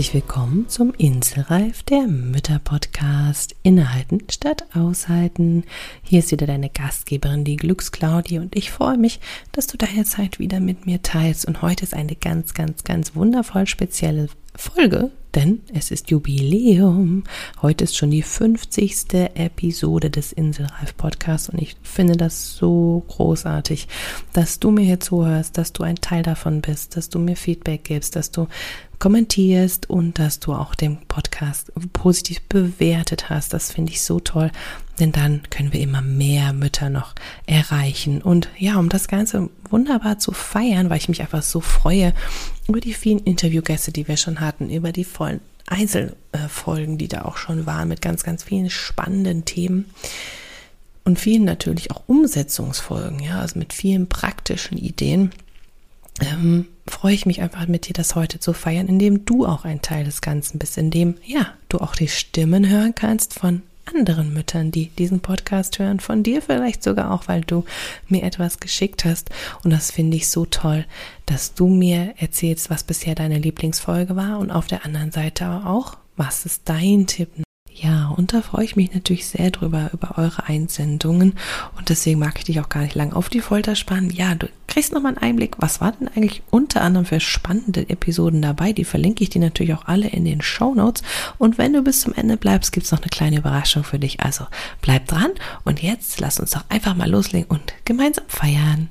Herzlich willkommen zum Inselreif der Mütter-Podcast. Innehalten statt aushalten. Hier ist wieder deine Gastgeberin, die Glücksklaudie, und ich freue mich, dass du deine Zeit wieder mit mir teilst. Und heute ist eine ganz, ganz, ganz wundervoll spezielle Folge, denn es ist Jubiläum. Heute ist schon die 50. Episode des Inselreif Podcasts und ich finde das so großartig, dass du mir hier zuhörst, dass du ein Teil davon bist, dass du mir Feedback gibst, dass du kommentierst und dass du auch den Podcast positiv bewertet hast. Das finde ich so toll, denn dann können wir immer mehr Mütter noch erreichen. Und ja, um das Ganze wunderbar zu feiern, weil ich mich einfach so freue über die vielen Interviewgäste, die wir schon hatten, über die vollen Einzelfolgen, die da auch schon waren, mit ganz, ganz vielen spannenden Themen und vielen natürlich auch Umsetzungsfolgen, ja, also mit vielen praktischen Ideen ähm, freue ich mich einfach mit dir, das heute zu feiern, indem du auch ein Teil des Ganzen bist, indem, ja, du auch die Stimmen hören kannst von anderen Müttern, die diesen Podcast hören, von dir vielleicht sogar auch, weil du mir etwas geschickt hast. Und das finde ich so toll, dass du mir erzählst, was bisher deine Lieblingsfolge war und auf der anderen Seite auch, was ist dein Tipp und da freue ich mich natürlich sehr drüber, über eure Einsendungen. Und deswegen mag ich dich auch gar nicht lang auf die Folter spannen. Ja, du kriegst nochmal einen Einblick, was war denn eigentlich unter anderem für spannende Episoden dabei. Die verlinke ich dir natürlich auch alle in den Show Notes. Und wenn du bis zum Ende bleibst, gibt's noch eine kleine Überraschung für dich. Also bleib dran. Und jetzt lass uns doch einfach mal loslegen und gemeinsam feiern.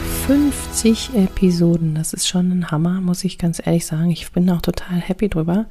50 Episoden, das ist schon ein Hammer, muss ich ganz ehrlich sagen. Ich bin auch total happy drüber.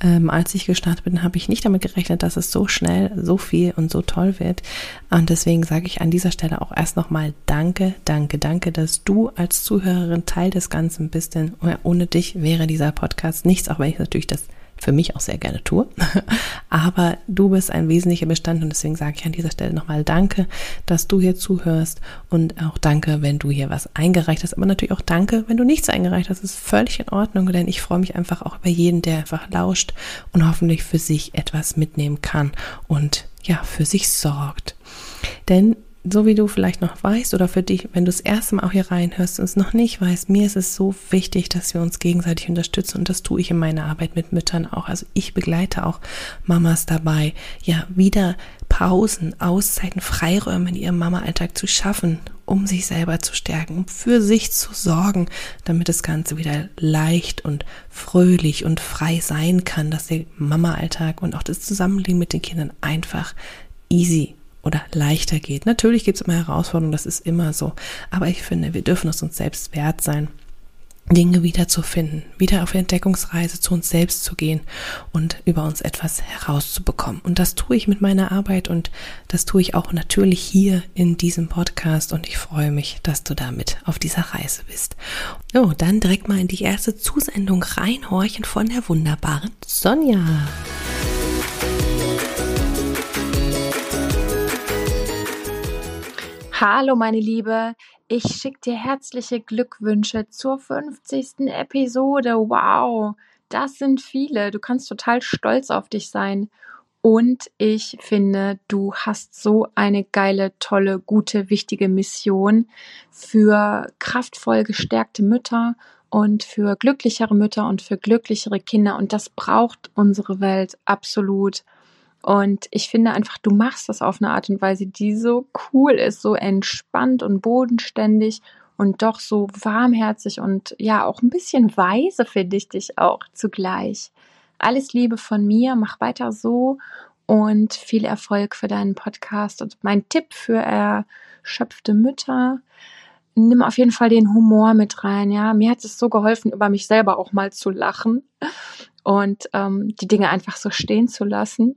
Ähm, als ich gestartet bin, habe ich nicht damit gerechnet, dass es so schnell, so viel und so toll wird. Und deswegen sage ich an dieser Stelle auch erst nochmal Danke, danke, danke, dass du als Zuhörerin Teil des Ganzen bist. Denn ohne dich wäre dieser Podcast nichts, auch wenn ich natürlich das für mich auch sehr gerne tue. Aber du bist ein wesentlicher Bestand und deswegen sage ich an dieser Stelle nochmal Danke, dass du hier zuhörst und auch Danke, wenn du hier was eingereicht hast. Aber natürlich auch Danke, wenn du nichts eingereicht hast. Das ist völlig in Ordnung, denn ich freue mich einfach auch über jeden, der einfach lauscht und hoffentlich für sich etwas mitnehmen kann und ja, für sich sorgt. Denn so wie du vielleicht noch weißt oder für dich, wenn du das erste Mal auch hier reinhörst und es noch nicht weißt, mir ist es so wichtig, dass wir uns gegenseitig unterstützen und das tue ich in meiner Arbeit mit Müttern auch. Also ich begleite auch Mamas dabei, ja, wieder Pausen, Auszeiten, Freiräume in ihrem Mama-Alltag zu schaffen, um sich selber zu stärken, um für sich zu sorgen, damit das Ganze wieder leicht und fröhlich und frei sein kann, dass der Mama-Alltag und auch das Zusammenleben mit den Kindern einfach easy oder leichter geht. Natürlich gibt es immer Herausforderungen, das ist immer so. Aber ich finde, wir dürfen es uns selbst wert sein, Dinge wiederzufinden, wieder auf Entdeckungsreise zu uns selbst zu gehen und über uns etwas herauszubekommen. Und das tue ich mit meiner Arbeit und das tue ich auch natürlich hier in diesem Podcast und ich freue mich, dass du damit auf dieser Reise bist. So, dann direkt mal in die erste Zusendung reinhorchen von der wunderbaren Sonja. Hallo meine Liebe, ich schicke dir herzliche Glückwünsche zur 50. Episode. Wow, das sind viele. Du kannst total stolz auf dich sein. Und ich finde, du hast so eine geile, tolle, gute, wichtige Mission für kraftvoll gestärkte Mütter und für glücklichere Mütter und für glücklichere Kinder. Und das braucht unsere Welt absolut. Und ich finde einfach, du machst das auf eine Art und Weise, die so cool ist, so entspannt und bodenständig und doch so warmherzig und ja, auch ein bisschen weise finde ich dich auch zugleich. Alles Liebe von mir, mach weiter so und viel Erfolg für deinen Podcast. Und mein Tipp für erschöpfte Mütter, nimm auf jeden Fall den Humor mit rein. Ja, mir hat es so geholfen, über mich selber auch mal zu lachen und ähm, die Dinge einfach so stehen zu lassen.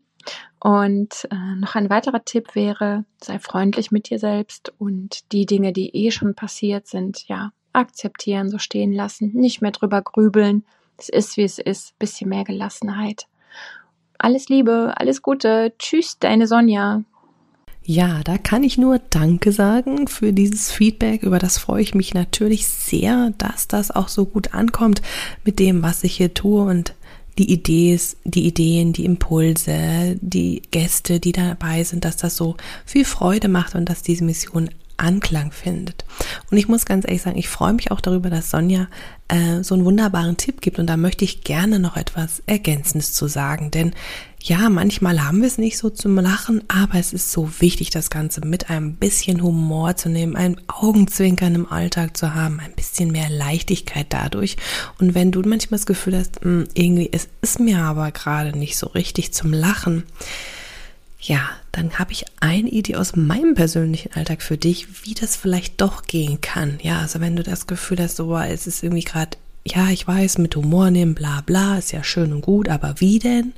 Und äh, noch ein weiterer Tipp wäre, sei freundlich mit dir selbst und die Dinge, die eh schon passiert sind, ja, akzeptieren, so stehen lassen, nicht mehr drüber grübeln, Es ist, wie es ist. Bisschen mehr Gelassenheit. Alles Liebe, alles Gute. Tschüss, deine Sonja. Ja, da kann ich nur Danke sagen für dieses Feedback. Über das freue ich mich natürlich sehr, dass das auch so gut ankommt mit dem, was ich hier tue und die Ideen, die Ideen, die Impulse, die Gäste, die dabei sind, dass das so viel Freude macht und dass diese Mission Anklang findet. Und ich muss ganz ehrlich sagen, ich freue mich auch darüber, dass Sonja äh, so einen wunderbaren Tipp gibt und da möchte ich gerne noch etwas Ergänzendes zu sagen, denn ja, manchmal haben wir es nicht so zum Lachen, aber es ist so wichtig, das Ganze mit einem bisschen Humor zu nehmen, ein Augenzwinkern im Alltag zu haben, ein bisschen mehr Leichtigkeit dadurch. Und wenn du manchmal das Gefühl hast, hm, irgendwie, es ist mir aber gerade nicht so richtig zum Lachen, ja, dann habe ich eine Idee aus meinem persönlichen Alltag für dich, wie das vielleicht doch gehen kann. Ja, also wenn du das Gefühl hast, so, es ist irgendwie gerade, ja, ich weiß, mit Humor nehmen, bla bla, ist ja schön und gut, aber wie denn?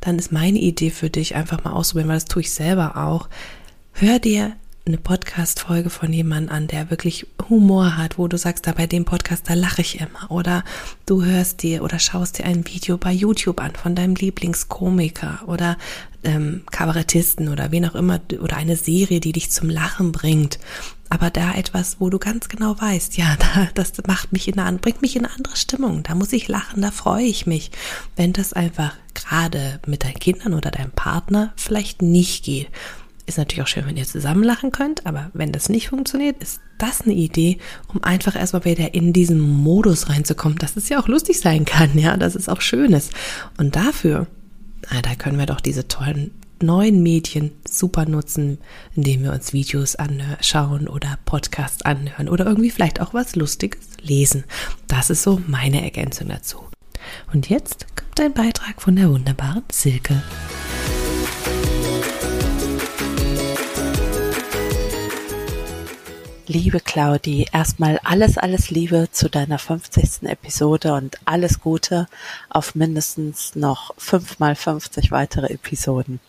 Dann ist meine Idee für dich einfach mal ausprobieren, weil das tue ich selber auch. Hör dir eine Podcast-Folge von jemandem an, der wirklich Humor hat, wo du sagst, da bei dem Podcast, da lache ich immer. Oder du hörst dir oder schaust dir ein Video bei YouTube an von deinem Lieblingskomiker oder ähm, Kabarettisten oder wen auch immer oder eine Serie, die dich zum Lachen bringt. Aber da etwas, wo du ganz genau weißt, ja, da, das macht mich in eine, bringt mich in eine andere Stimmung. Da muss ich lachen, da freue ich mich. Wenn das einfach gerade mit deinen Kindern oder deinem Partner vielleicht nicht geht, ist natürlich auch schön, wenn ihr zusammen lachen könnt, aber wenn das nicht funktioniert, ist das eine Idee, um einfach erstmal wieder in diesen Modus reinzukommen, dass es ja auch lustig sein kann, ja, dass es auch schön ist. Und dafür, na, da können wir doch diese tollen neuen Medien super nutzen, indem wir uns Videos anschauen oder Podcasts anhören oder irgendwie vielleicht auch was Lustiges lesen. Das ist so meine Ergänzung dazu. Und jetzt kommt ein Beitrag von der wunderbaren Silke. Liebe Claudi, erstmal alles, alles Liebe zu deiner 50. Episode und alles Gute auf mindestens noch fünfmal 50 weitere Episoden.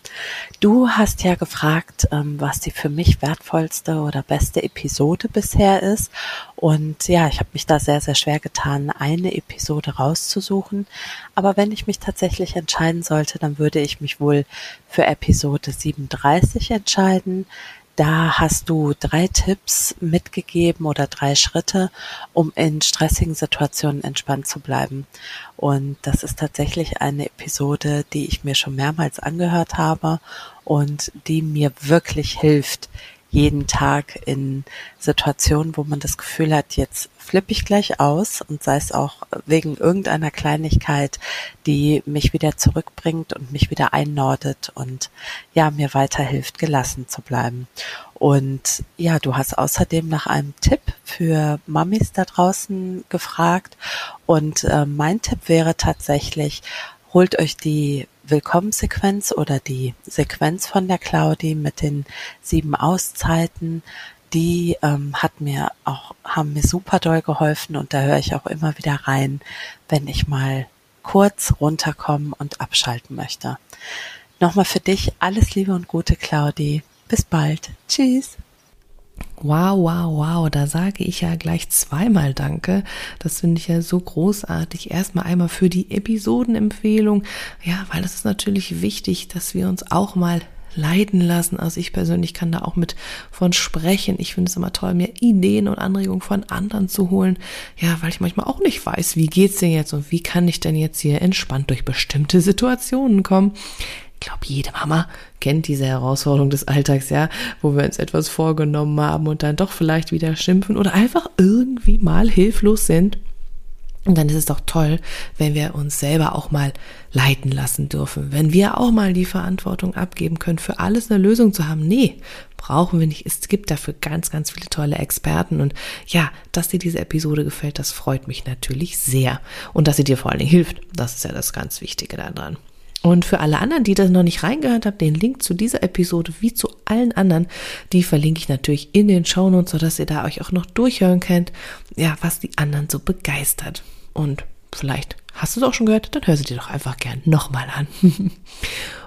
Du hast ja gefragt, ähm, was die für mich wertvollste oder beste Episode bisher ist. Und ja, ich habe mich da sehr, sehr schwer getan, eine Episode rauszusuchen. Aber wenn ich mich tatsächlich entscheiden sollte, dann würde ich mich wohl für Episode 37 entscheiden da hast du drei Tipps mitgegeben oder drei Schritte, um in stressigen Situationen entspannt zu bleiben. Und das ist tatsächlich eine Episode, die ich mir schon mehrmals angehört habe und die mir wirklich hilft, jeden Tag in Situationen, wo man das Gefühl hat, jetzt flippe ich gleich aus und sei es auch wegen irgendeiner Kleinigkeit, die mich wieder zurückbringt und mich wieder einnordet und ja, mir weiterhilft, gelassen zu bleiben. Und ja, du hast außerdem nach einem Tipp für Mamis da draußen gefragt und äh, mein Tipp wäre tatsächlich, holt euch die Willkommenssequenz oder die Sequenz von der Claudi mit den sieben Auszeiten, die ähm, hat mir auch, haben mir super doll geholfen und da höre ich auch immer wieder rein, wenn ich mal kurz runterkommen und abschalten möchte. Nochmal für dich alles Liebe und Gute, Claudi. Bis bald. Tschüss. Wow, wow, wow, da sage ich ja gleich zweimal Danke. Das finde ich ja so großartig. Erstmal einmal für die Episodenempfehlung. Ja, weil das ist natürlich wichtig, dass wir uns auch mal leiden lassen. Also ich persönlich kann da auch mit von sprechen. Ich finde es immer toll, mir Ideen und Anregungen von anderen zu holen. Ja, weil ich manchmal auch nicht weiß, wie geht's denn jetzt und wie kann ich denn jetzt hier entspannt durch bestimmte Situationen kommen. Ich glaube, jede Mama kennt diese Herausforderung des Alltags, ja, wo wir uns etwas vorgenommen haben und dann doch vielleicht wieder schimpfen oder einfach irgendwie mal hilflos sind. Und dann ist es doch toll, wenn wir uns selber auch mal leiten lassen dürfen, wenn wir auch mal die Verantwortung abgeben können, für alles eine Lösung zu haben. Nee, brauchen wir nicht. Es gibt dafür ganz, ganz viele tolle Experten. Und ja, dass dir diese Episode gefällt, das freut mich natürlich sehr. Und dass sie dir vor allen Dingen hilft. Das ist ja das ganz Wichtige daran. Und für alle anderen, die das noch nicht reingehört haben, den Link zu dieser Episode wie zu allen anderen, die verlinke ich natürlich in den Shownotes, sodass ihr da euch auch noch durchhören könnt, ja, was die anderen so begeistert. Und vielleicht Hast du es auch schon gehört? Dann hör sie dir doch einfach gern nochmal an.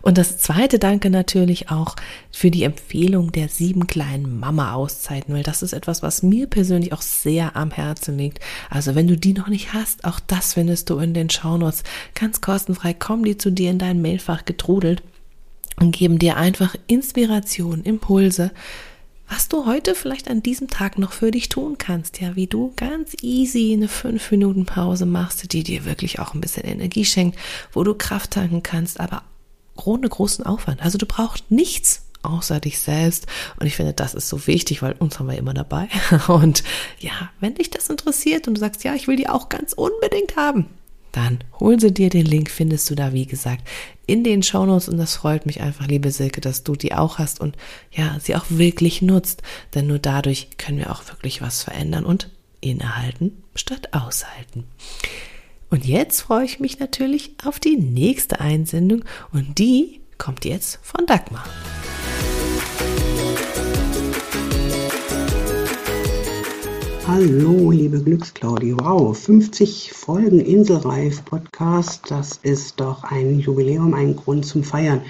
Und das zweite Danke natürlich auch für die Empfehlung der sieben kleinen Mama-Auszeiten, weil das ist etwas, was mir persönlich auch sehr am Herzen liegt. Also wenn du die noch nicht hast, auch das findest du in den Shownotes ganz kostenfrei. Kommen die zu dir in dein Mailfach getrudelt und geben dir einfach Inspiration, Impulse, was du heute vielleicht an diesem Tag noch für dich tun kannst, ja, wie du ganz easy eine fünf Minuten Pause machst, die dir wirklich auch ein bisschen Energie schenkt, wo du Kraft tanken kannst, aber ohne großen Aufwand. Also du brauchst nichts außer dich selbst. Und ich finde, das ist so wichtig, weil uns haben wir immer dabei. Und ja, wenn dich das interessiert und du sagst, ja, ich will die auch ganz unbedingt haben, dann hol sie dir. Den Link findest du da, wie gesagt, in den Shownotes. Und das freut mich einfach, liebe Silke, dass du die auch hast und ja, sie auch wirklich nutzt. Denn nur dadurch können wir auch wirklich was verändern und innehalten statt aushalten. Und jetzt freue ich mich natürlich auf die nächste Einsendung und die kommt jetzt von Dagmar. Hallo, liebe Glücksclaudi. Wow, 50 Folgen Inselreif Podcast. Das ist doch ein Jubiläum, ein Grund zum Feiern.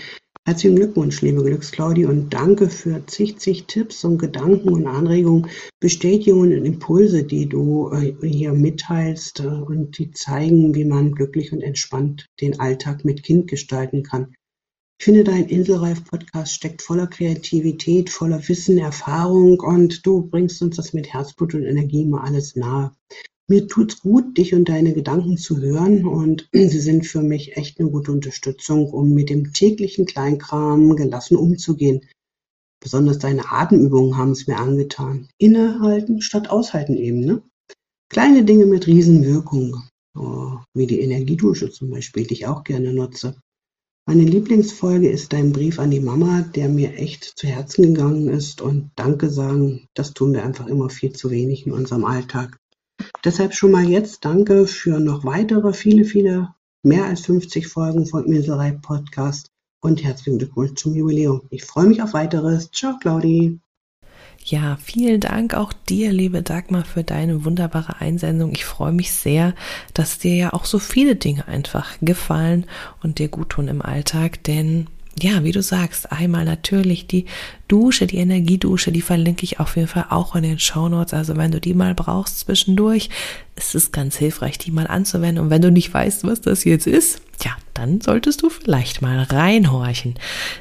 Herzlichen Glückwunsch, liebe Glücksclaudi, und danke für zig, zig Tipps und Gedanken und Anregungen, Bestätigungen und Impulse, die du äh, hier mitteilst äh, und die zeigen, wie man glücklich und entspannt den Alltag mit Kind gestalten kann. Ich finde, dein Inselreif-Podcast steckt voller Kreativität, voller Wissen, Erfahrung und du bringst uns das mit Herzblut und Energie mal alles nahe. Mir tut's gut, dich und deine Gedanken zu hören und sie sind für mich echt eine gute Unterstützung, um mit dem täglichen Kleinkram gelassen umzugehen. Besonders deine Atemübungen haben es mir angetan. Innehalten statt aushalten eben, ne? Kleine Dinge mit Riesenwirkung, oh, wie die Energiedusche zum Beispiel, die ich auch gerne nutze. Meine Lieblingsfolge ist dein Brief an die Mama, der mir echt zu Herzen gegangen ist und Danke sagen, das tun wir einfach immer viel zu wenig in unserem Alltag. Deshalb schon mal jetzt Danke für noch weitere, viele, viele, mehr als 50 Folgen von Miserei Podcast und herzlichen Glückwunsch zum Jubiläum. Ich freue mich auf weiteres. Ciao, Claudi. Ja, vielen Dank auch dir, liebe Dagmar, für deine wunderbare Einsendung. Ich freue mich sehr, dass dir ja auch so viele Dinge einfach gefallen und dir gut tun im Alltag, denn ja, wie du sagst, einmal natürlich die Dusche, die Energiedusche, die verlinke ich auf jeden Fall auch in den Show Notes. Also wenn du die mal brauchst zwischendurch, ist es ganz hilfreich, die mal anzuwenden. Und wenn du nicht weißt, was das jetzt ist, ja, dann solltest du vielleicht mal reinhorchen.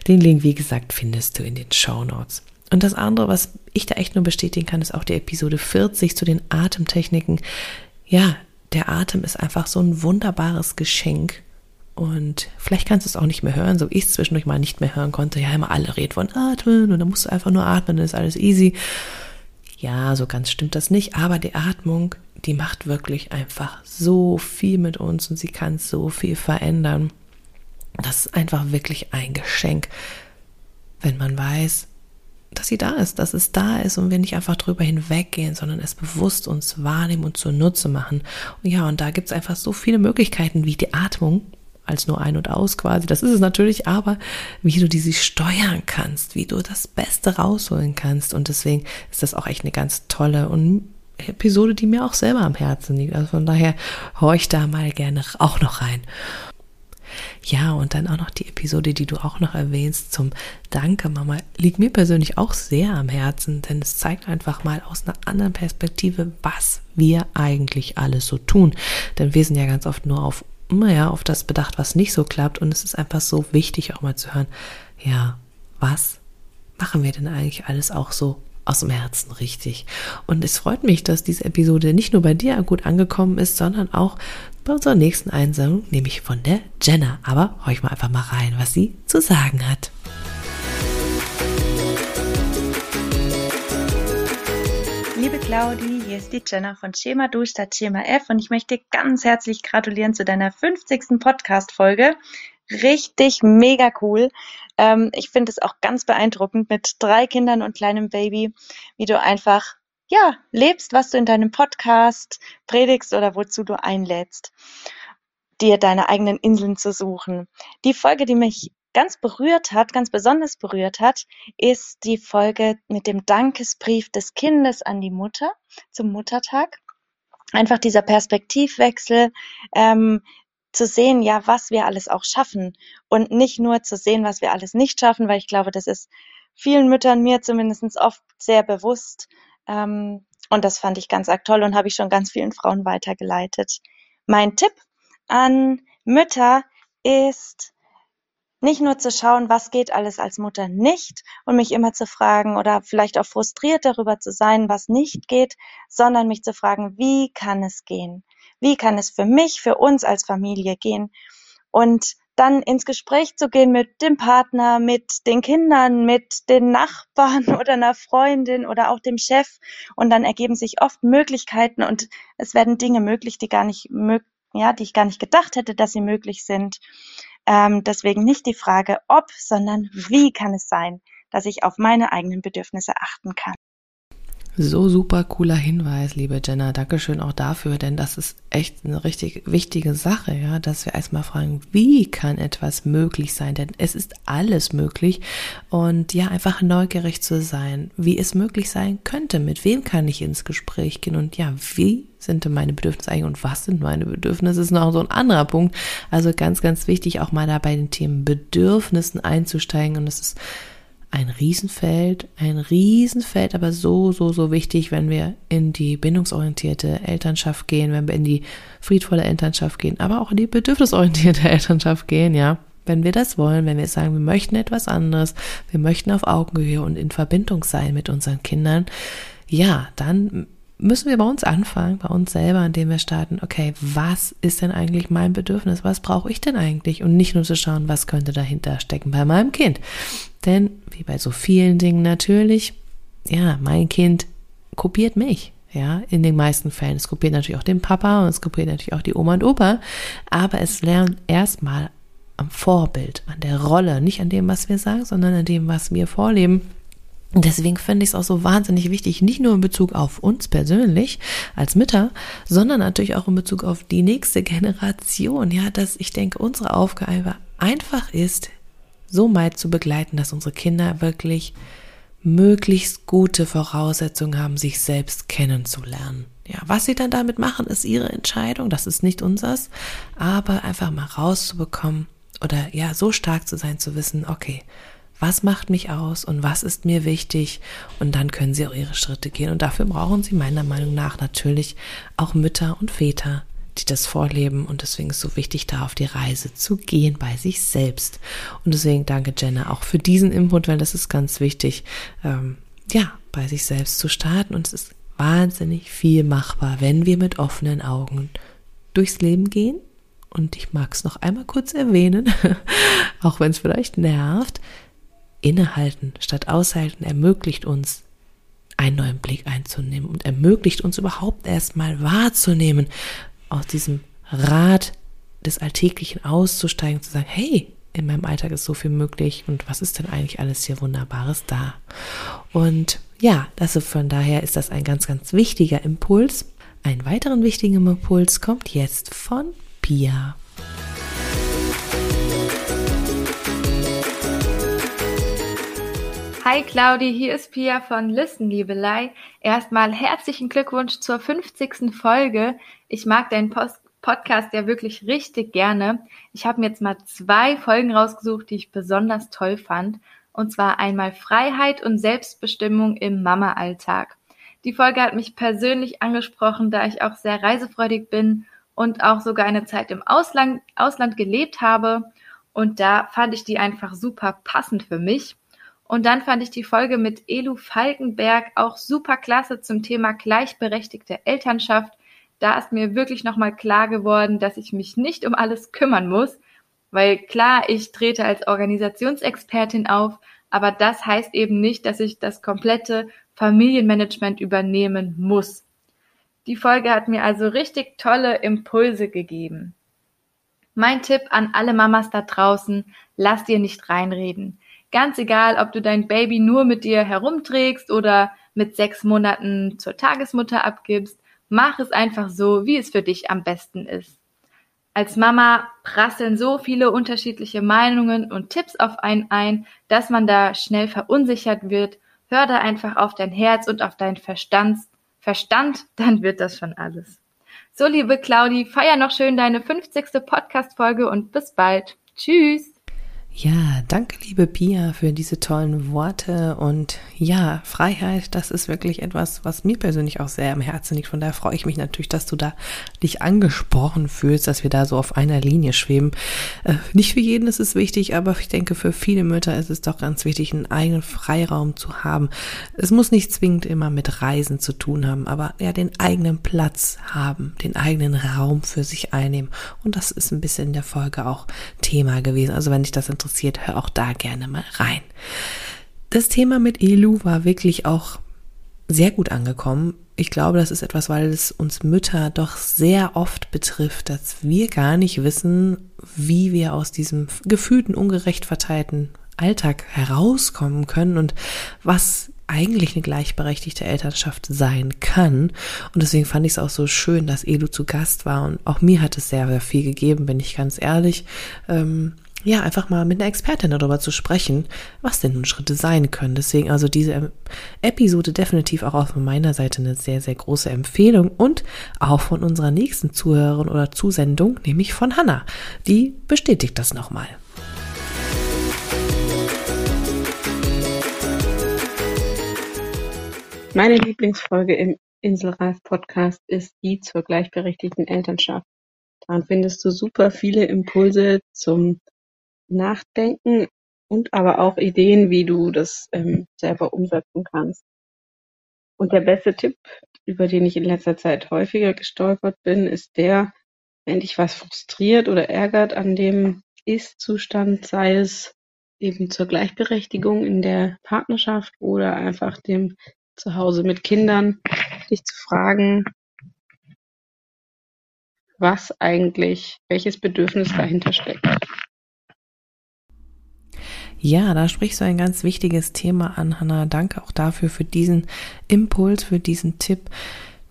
Den Link, wie gesagt, findest du in den Show Notes. Und das andere, was ich da echt nur bestätigen kann, ist auch die Episode 40 zu den Atemtechniken. Ja, der Atem ist einfach so ein wunderbares Geschenk. Und vielleicht kannst du es auch nicht mehr hören, so ich es zwischendurch mal nicht mehr hören konnte. Ja, immer alle reden von Atmen und dann musst du einfach nur atmen, dann ist alles easy. Ja, so ganz stimmt das nicht, aber die Atmung, die macht wirklich einfach so viel mit uns und sie kann so viel verändern. Das ist einfach wirklich ein Geschenk, wenn man weiß, dass sie da ist, dass es da ist und wir nicht einfach drüber hinweggehen, sondern es bewusst uns wahrnehmen und zunutze machen. Und ja, und da gibt es einfach so viele Möglichkeiten wie die Atmung als nur ein und aus quasi. Das ist es natürlich, aber wie du diese steuern kannst, wie du das Beste rausholen kannst. Und deswegen ist das auch echt eine ganz tolle und Episode, die mir auch selber am Herzen liegt. Also von daher horch da mal gerne auch noch rein. Ja, und dann auch noch die Episode, die du auch noch erwähnst zum Danke, Mama, liegt mir persönlich auch sehr am Herzen, denn es zeigt einfach mal aus einer anderen Perspektive, was wir eigentlich alles so tun. Denn wir sind ja ganz oft nur auf, naja, auf das bedacht, was nicht so klappt. Und es ist einfach so wichtig, auch mal zu hören, ja, was machen wir denn eigentlich alles auch so aus dem Herzen richtig. Und es freut mich, dass diese Episode nicht nur bei dir gut angekommen ist, sondern auch bei unserer nächsten Einsendung, nämlich von der Jenna. Aber horch mal einfach mal rein, was sie zu sagen hat. Liebe Claudi, hier ist die Jenna von Schema Du statt Schema F und ich möchte ganz herzlich gratulieren zu deiner 50. Podcast-Folge. Richtig mega cool. Ähm, ich finde es auch ganz beeindruckend mit drei Kindern und kleinem Baby, wie du einfach ja, lebst, was du in deinem Podcast predigst oder wozu du einlädst, dir deine eigenen Inseln zu suchen. Die Folge, die mich ganz berührt hat, ganz besonders berührt hat, ist die Folge mit dem Dankesbrief des Kindes an die Mutter zum Muttertag. Einfach dieser Perspektivwechsel, ähm, zu sehen, ja, was wir alles auch schaffen und nicht nur zu sehen, was wir alles nicht schaffen, weil ich glaube, das ist vielen Müttern, mir zumindest oft sehr bewusst. Ähm, und das fand ich ganz arg toll und habe ich schon ganz vielen Frauen weitergeleitet. Mein Tipp an Mütter ist, nicht nur zu schauen, was geht alles als Mutter nicht und mich immer zu fragen oder vielleicht auch frustriert darüber zu sein, was nicht geht, sondern mich zu fragen, wie kann es gehen? Wie kann es für mich, für uns als Familie gehen? Und dann ins Gespräch zu gehen mit dem Partner, mit den Kindern, mit den Nachbarn oder einer Freundin oder auch dem Chef. Und dann ergeben sich oft Möglichkeiten und es werden Dinge möglich, die gar nicht ja, die ich gar nicht gedacht hätte, dass sie möglich sind. Ähm, deswegen nicht die Frage ob, sondern wie kann es sein, dass ich auf meine eigenen Bedürfnisse achten kann. So super cooler Hinweis, liebe Jenna. Dankeschön auch dafür, denn das ist echt eine richtig wichtige Sache, ja, dass wir erstmal fragen, wie kann etwas möglich sein? Denn es ist alles möglich und ja, einfach neugierig zu sein, wie es möglich sein könnte. Mit wem kann ich ins Gespräch gehen und ja, wie sind denn meine Bedürfnisse eigentlich und was sind meine Bedürfnisse, ist noch so ein anderer Punkt. Also ganz, ganz wichtig, auch mal da bei den Themen Bedürfnissen einzusteigen und es ist ein Riesenfeld, ein Riesenfeld, aber so, so, so wichtig, wenn wir in die bindungsorientierte Elternschaft gehen, wenn wir in die friedvolle Elternschaft gehen, aber auch in die bedürfnisorientierte Elternschaft gehen, ja. Wenn wir das wollen, wenn wir sagen, wir möchten etwas anderes, wir möchten auf Augenhöhe und in Verbindung sein mit unseren Kindern, ja, dann müssen wir bei uns anfangen, bei uns selber, indem wir starten, okay, was ist denn eigentlich mein Bedürfnis? Was brauche ich denn eigentlich? Und nicht nur zu schauen, was könnte dahinter stecken bei meinem Kind. Denn, wie bei so vielen Dingen natürlich, ja, mein Kind kopiert mich. Ja, in den meisten Fällen. Es kopiert natürlich auch den Papa und es kopiert natürlich auch die Oma und Opa. Aber es lernt erstmal am Vorbild, an der Rolle, nicht an dem, was wir sagen, sondern an dem, was wir vorleben. Und deswegen finde ich es auch so wahnsinnig wichtig, nicht nur in Bezug auf uns persönlich als Mütter, sondern natürlich auch in Bezug auf die nächste Generation. Ja, dass ich denke, unsere Aufgabe einfach ist, so weit zu begleiten, dass unsere Kinder wirklich möglichst gute Voraussetzungen haben, sich selbst kennenzulernen. Ja, was sie dann damit machen, ist ihre Entscheidung, das ist nicht unseres, aber einfach mal rauszubekommen oder ja, so stark zu sein, zu wissen, okay, was macht mich aus und was ist mir wichtig? Und dann können sie auch ihre Schritte gehen. Und dafür brauchen sie meiner Meinung nach natürlich auch Mütter und Väter, die das vorleben und deswegen ist es so wichtig, da auf die Reise zu gehen bei sich selbst. Und deswegen danke Jenna auch für diesen Input, weil das ist ganz wichtig, ähm, ja, bei sich selbst zu starten. Und es ist wahnsinnig viel machbar, wenn wir mit offenen Augen durchs Leben gehen. Und ich mag es noch einmal kurz erwähnen, auch wenn es vielleicht nervt, Innehalten statt Aushalten ermöglicht uns, einen neuen Blick einzunehmen und ermöglicht uns überhaupt erstmal wahrzunehmen, aus diesem Rad des Alltäglichen auszusteigen, zu sagen, hey, in meinem Alltag ist so viel möglich und was ist denn eigentlich alles hier Wunderbares da? Und ja, das von daher ist das ein ganz, ganz wichtiger Impuls. Einen weiteren wichtigen Impuls kommt jetzt von Pia. Hi Claudi, hier ist Pia von Listen, Liebelei. Erstmal herzlichen Glückwunsch zur 50. Folge. Ich mag deinen Post Podcast ja wirklich richtig gerne. Ich habe mir jetzt mal zwei Folgen rausgesucht, die ich besonders toll fand. Und zwar einmal Freiheit und Selbstbestimmung im Mama-Alltag. Die Folge hat mich persönlich angesprochen, da ich auch sehr reisefreudig bin und auch sogar eine Zeit im Ausland, Ausland gelebt habe. Und da fand ich die einfach super passend für mich. Und dann fand ich die Folge mit Elu Falkenberg auch super klasse zum Thema gleichberechtigte Elternschaft. Da ist mir wirklich nochmal klar geworden, dass ich mich nicht um alles kümmern muss, weil klar, ich trete als Organisationsexpertin auf, aber das heißt eben nicht, dass ich das komplette Familienmanagement übernehmen muss. Die Folge hat mir also richtig tolle Impulse gegeben. Mein Tipp an alle Mamas da draußen, lass dir nicht reinreden. Ganz egal, ob du dein Baby nur mit dir herumträgst oder mit sechs Monaten zur Tagesmutter abgibst, mach es einfach so, wie es für dich am besten ist. Als Mama prasseln so viele unterschiedliche Meinungen und Tipps auf einen ein, dass man da schnell verunsichert wird. Hör da einfach auf dein Herz und auf deinen Verstand, Verstand, dann wird das schon alles. So, liebe Claudi, feier noch schön deine 50. Podcast-Folge und bis bald. Tschüss. Ja, danke, liebe Pia, für diese tollen Worte. Und ja, Freiheit, das ist wirklich etwas, was mir persönlich auch sehr am Herzen liegt. Von daher freue ich mich natürlich, dass du da dich angesprochen fühlst, dass wir da so auf einer Linie schweben. Äh, nicht für jeden ist es wichtig, aber ich denke, für viele Mütter ist es doch ganz wichtig, einen eigenen Freiraum zu haben. Es muss nicht zwingend immer mit Reisen zu tun haben, aber ja, den eigenen Platz haben, den eigenen Raum für sich einnehmen. Und das ist ein bisschen in der Folge auch Thema gewesen. Also wenn dich das interessiert, hör auch da gerne mal rein. Das Thema mit Elu war wirklich auch sehr gut angekommen. Ich glaube, das ist etwas, weil es uns Mütter doch sehr oft betrifft, dass wir gar nicht wissen, wie wir aus diesem gefühlten, ungerecht verteilten Alltag herauskommen können und was eigentlich eine gleichberechtigte Elternschaft sein kann. Und deswegen fand ich es auch so schön, dass Elu zu Gast war. Und auch mir hat es sehr, sehr viel gegeben, bin ich ganz ehrlich. Ähm, ja, einfach mal mit einer Expertin darüber zu sprechen, was denn nun Schritte sein können. Deswegen also diese Episode definitiv auch auf meiner Seite eine sehr, sehr große Empfehlung und auch von unserer nächsten Zuhörerin oder Zusendung, nämlich von Hanna. Die bestätigt das nochmal. Meine Lieblingsfolge im Inselreif Podcast ist die zur gleichberechtigten Elternschaft. Daran findest du super viele Impulse zum Nachdenken und aber auch Ideen, wie du das ähm, selber umsetzen kannst. Und der beste Tipp, über den ich in letzter Zeit häufiger gestolpert bin, ist der, wenn dich was frustriert oder ärgert an dem Ist-Zustand, sei es eben zur Gleichberechtigung in der Partnerschaft oder einfach dem Zuhause mit Kindern, dich zu fragen, was eigentlich, welches Bedürfnis dahinter steckt. Ja, da sprichst du ein ganz wichtiges Thema an, Hanna. Danke auch dafür, für diesen Impuls, für diesen Tipp.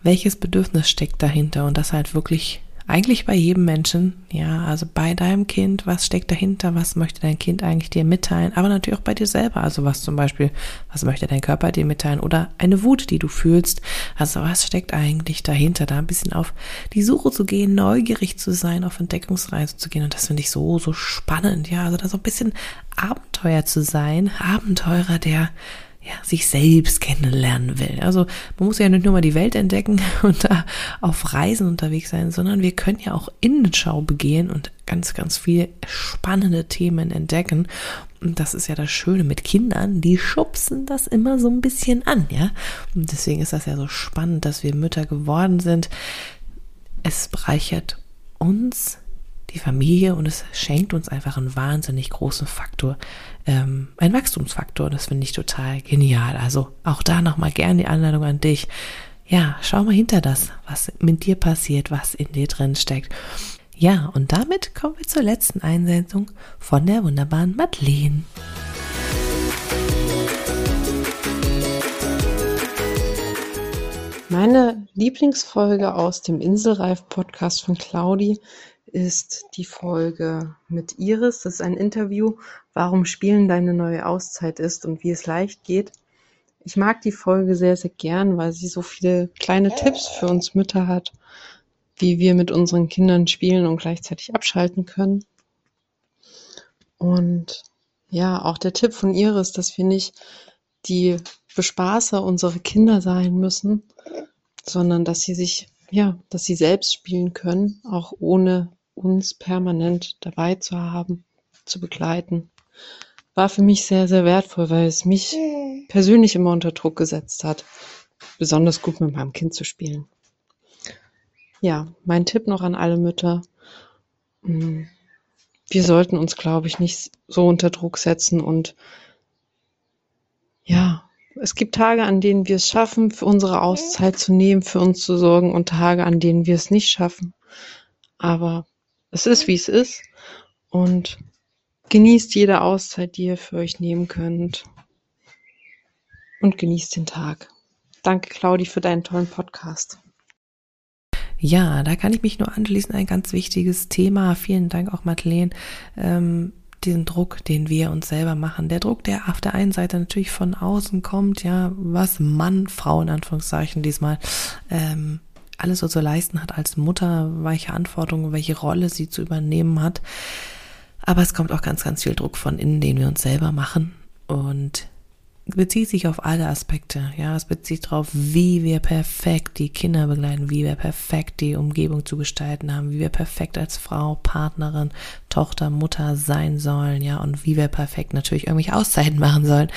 Welches Bedürfnis steckt dahinter? Und das halt wirklich eigentlich bei jedem Menschen, ja, also bei deinem Kind, was steckt dahinter, was möchte dein Kind eigentlich dir mitteilen, aber natürlich auch bei dir selber, also was zum Beispiel, was möchte dein Körper dir mitteilen oder eine Wut, die du fühlst, also was steckt eigentlich dahinter, da ein bisschen auf die Suche zu gehen, neugierig zu sein, auf Entdeckungsreise zu gehen. Und das finde ich so, so spannend, ja, also da so ein bisschen Abenteuer zu sein, Abenteurer, der ja, sich selbst kennenlernen will. Also man muss ja nicht nur mal die Welt entdecken und da auf Reisen unterwegs sein, sondern wir können ja auch Innenschau begehen und ganz, ganz viele spannende Themen entdecken. Und das ist ja das Schöne mit Kindern, die schubsen das immer so ein bisschen an, ja. Und deswegen ist das ja so spannend, dass wir Mütter geworden sind. Es bereichert uns die Familie und es schenkt uns einfach einen wahnsinnig großen Faktor, ähm, ein Wachstumsfaktor. Das finde ich total genial. Also auch da nochmal gerne die Anleitung an dich. Ja, schau mal hinter das, was mit dir passiert, was in dir drin steckt. Ja, und damit kommen wir zur letzten Einsendung von der wunderbaren Madeleine. Meine Lieblingsfolge aus dem Inselreif-Podcast von Claudi ist die Folge mit Iris. Das ist ein Interview, warum Spielen deine neue Auszeit ist und wie es leicht geht. Ich mag die Folge sehr, sehr gern, weil sie so viele kleine Tipps für uns Mütter hat, wie wir mit unseren Kindern spielen und gleichzeitig abschalten können. Und ja, auch der Tipp von Iris, dass wir nicht die Bespaßer unserer Kinder sein müssen, sondern dass sie sich, ja, dass sie selbst spielen können, auch ohne uns permanent dabei zu haben, zu begleiten, war für mich sehr, sehr wertvoll, weil es mich persönlich immer unter Druck gesetzt hat, besonders gut mit meinem Kind zu spielen. Ja, mein Tipp noch an alle Mütter. Mm, wir sollten uns, glaube ich, nicht so unter Druck setzen und ja, es gibt Tage, an denen wir es schaffen, für unsere Auszeit zu nehmen, für uns zu sorgen und Tage, an denen wir es nicht schaffen. Aber es ist, wie es ist. Und genießt jede Auszeit, die ihr für euch nehmen könnt. Und genießt den Tag. Danke, Claudi, für deinen tollen Podcast. Ja, da kann ich mich nur anschließen. Ein ganz wichtiges Thema. Vielen Dank auch, Madeleine. Ähm, diesen Druck, den wir uns selber machen. Der Druck, der auf der einen Seite natürlich von außen kommt, ja, was Mann, Frau in Anführungszeichen diesmal ähm, alles so zu leisten hat als Mutter, welche Verantwortung, welche Rolle sie zu übernehmen hat. Aber es kommt auch ganz, ganz viel Druck von innen, den wir uns selber machen. Und bezieht sich auf alle Aspekte. Ja, es bezieht darauf, wie wir perfekt die Kinder begleiten, wie wir perfekt die Umgebung zu gestalten haben, wie wir perfekt als Frau, Partnerin, Tochter, Mutter sein sollen, ja, und wie wir perfekt natürlich irgendwelche Auszeiten machen sollen.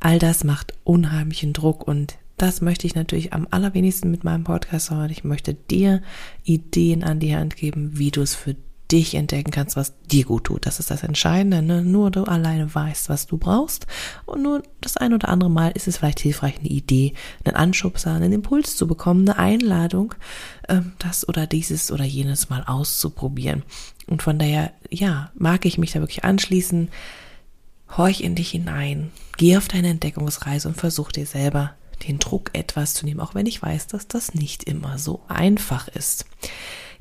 All das macht unheimlichen Druck und das möchte ich natürlich am allerwenigsten mit meinem Podcast machen. Ich möchte dir Ideen an die Hand geben, wie du es für dich entdecken kannst, was dir gut tut. Das ist das Entscheidende. Ne? Nur du alleine weißt, was du brauchst. Und nur das ein oder andere Mal ist es vielleicht hilfreich, eine Idee, einen Anschubser, einen Impuls zu bekommen, eine Einladung, ähm, das oder dieses oder jenes mal auszuprobieren. Und von daher, ja, mag ich mich da wirklich anschließen. Horch in dich hinein. Geh auf deine Entdeckungsreise und versuch dir selber den Druck etwas zu nehmen, auch wenn ich weiß, dass das nicht immer so einfach ist.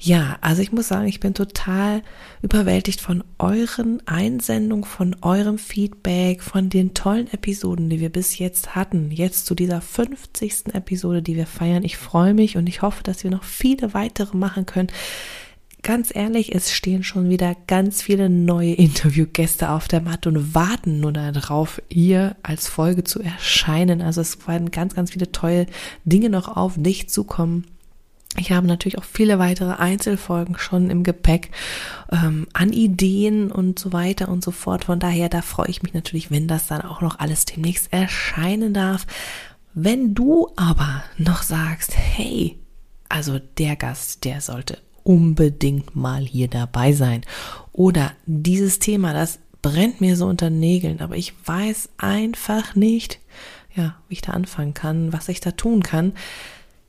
Ja, also ich muss sagen, ich bin total überwältigt von euren Einsendungen, von eurem Feedback, von den tollen Episoden, die wir bis jetzt hatten. Jetzt zu dieser 50. Episode, die wir feiern. Ich freue mich und ich hoffe, dass wir noch viele weitere machen können. Ganz ehrlich, es stehen schon wieder ganz viele neue Interviewgäste auf der Matte und warten nur darauf, hier als Folge zu erscheinen. Also es werden ganz, ganz viele tolle Dinge noch auf dich zukommen. Ich habe natürlich auch viele weitere Einzelfolgen schon im Gepäck ähm, an Ideen und so weiter und so fort. Von daher, da freue ich mich natürlich, wenn das dann auch noch alles demnächst erscheinen darf. Wenn du aber noch sagst, hey, also der Gast, der sollte unbedingt mal hier dabei sein. Oder dieses Thema, das brennt mir so unter Nägeln, aber ich weiß einfach nicht, ja, wie ich da anfangen kann, was ich da tun kann,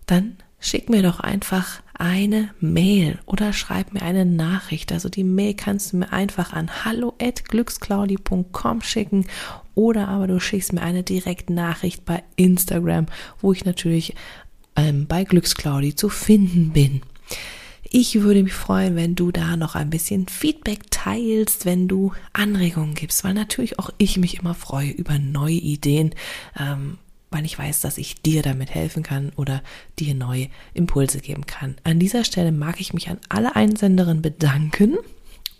dann schick mir doch einfach eine Mail oder schreib mir eine Nachricht. Also die Mail kannst du mir einfach an hallo@glücksclaudi.com schicken oder aber du schickst mir eine direkte Nachricht bei Instagram, wo ich natürlich ähm, bei Glücksclaudi zu finden bin. Ich würde mich freuen, wenn du da noch ein bisschen Feedback teilst, wenn du Anregungen gibst, weil natürlich auch ich mich immer freue über neue Ideen. Ähm, weil ich weiß, dass ich dir damit helfen kann oder dir neue Impulse geben kann. An dieser Stelle mag ich mich an alle Einsenderinnen bedanken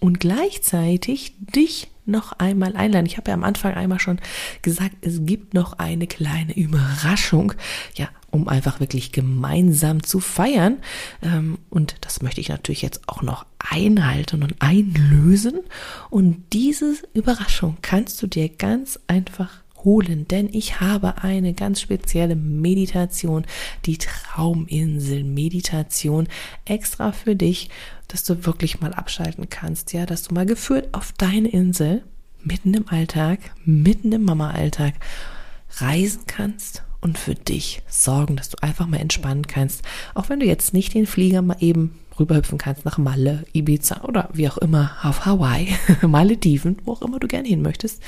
und gleichzeitig dich noch einmal einladen. Ich habe ja am Anfang einmal schon gesagt, es gibt noch eine kleine Überraschung, ja, um einfach wirklich gemeinsam zu feiern. Ähm, und das möchte ich natürlich jetzt auch noch einhalten und einlösen. Und diese Überraschung kannst du dir ganz einfach holen, denn ich habe eine ganz spezielle Meditation, die Trauminsel Meditation extra für dich, dass du wirklich mal abschalten kannst, ja, dass du mal geführt auf deine Insel mitten im Alltag, mitten im Mama-Alltag reisen kannst und für dich sorgen, dass du einfach mal entspannen kannst, auch wenn du jetzt nicht den Flieger mal eben rüberhüpfen kannst nach Malle, Ibiza oder wie auch immer auf Hawaii, Malediven, wo auch immer du gerne hin möchtest,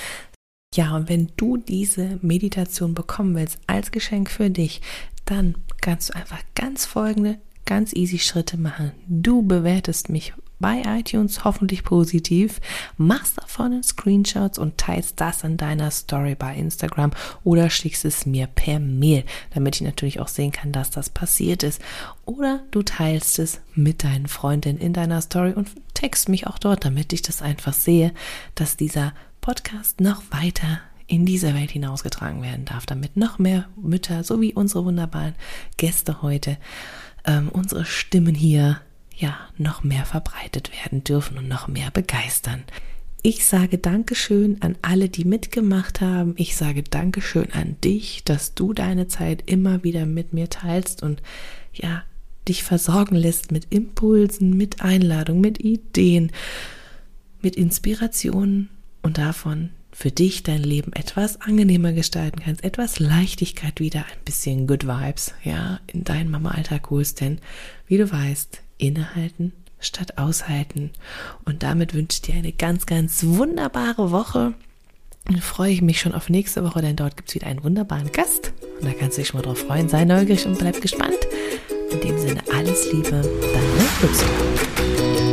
ja, und wenn du diese Meditation bekommen willst als Geschenk für dich, dann kannst du einfach ganz folgende, ganz easy Schritte machen. Du bewertest mich bei iTunes hoffentlich positiv, machst davon einen Screenshots und teilst das in deiner Story bei Instagram oder schickst es mir per Mail, damit ich natürlich auch sehen kann, dass das passiert ist. Oder du teilst es mit deinen Freundinnen in deiner Story und text mich auch dort, damit ich das einfach sehe, dass dieser Podcast noch weiter in dieser Welt hinausgetragen werden darf, damit noch mehr Mütter, so wie unsere wunderbaren Gäste heute, ähm, unsere Stimmen hier ja noch mehr verbreitet werden dürfen und noch mehr begeistern. Ich sage Dankeschön an alle, die mitgemacht haben. Ich sage Dankeschön an dich, dass du deine Zeit immer wieder mit mir teilst und ja, dich versorgen lässt mit Impulsen, mit Einladungen, mit Ideen, mit Inspirationen und davon für dich dein Leben etwas angenehmer gestalten kannst, etwas Leichtigkeit wieder, ein bisschen Good Vibes, ja, in deinen Mama-Alltag holst, denn wie du weißt, innehalten statt aushalten. Und damit wünsche ich dir eine ganz, ganz wunderbare Woche. Dann freue ich mich schon auf nächste Woche, denn dort gibt es wieder einen wunderbaren Gast. Und da kannst du dich schon mal drauf freuen. Sei neugierig und bleib gespannt. In dem Sinne alles Liebe, deine Glücksfrau.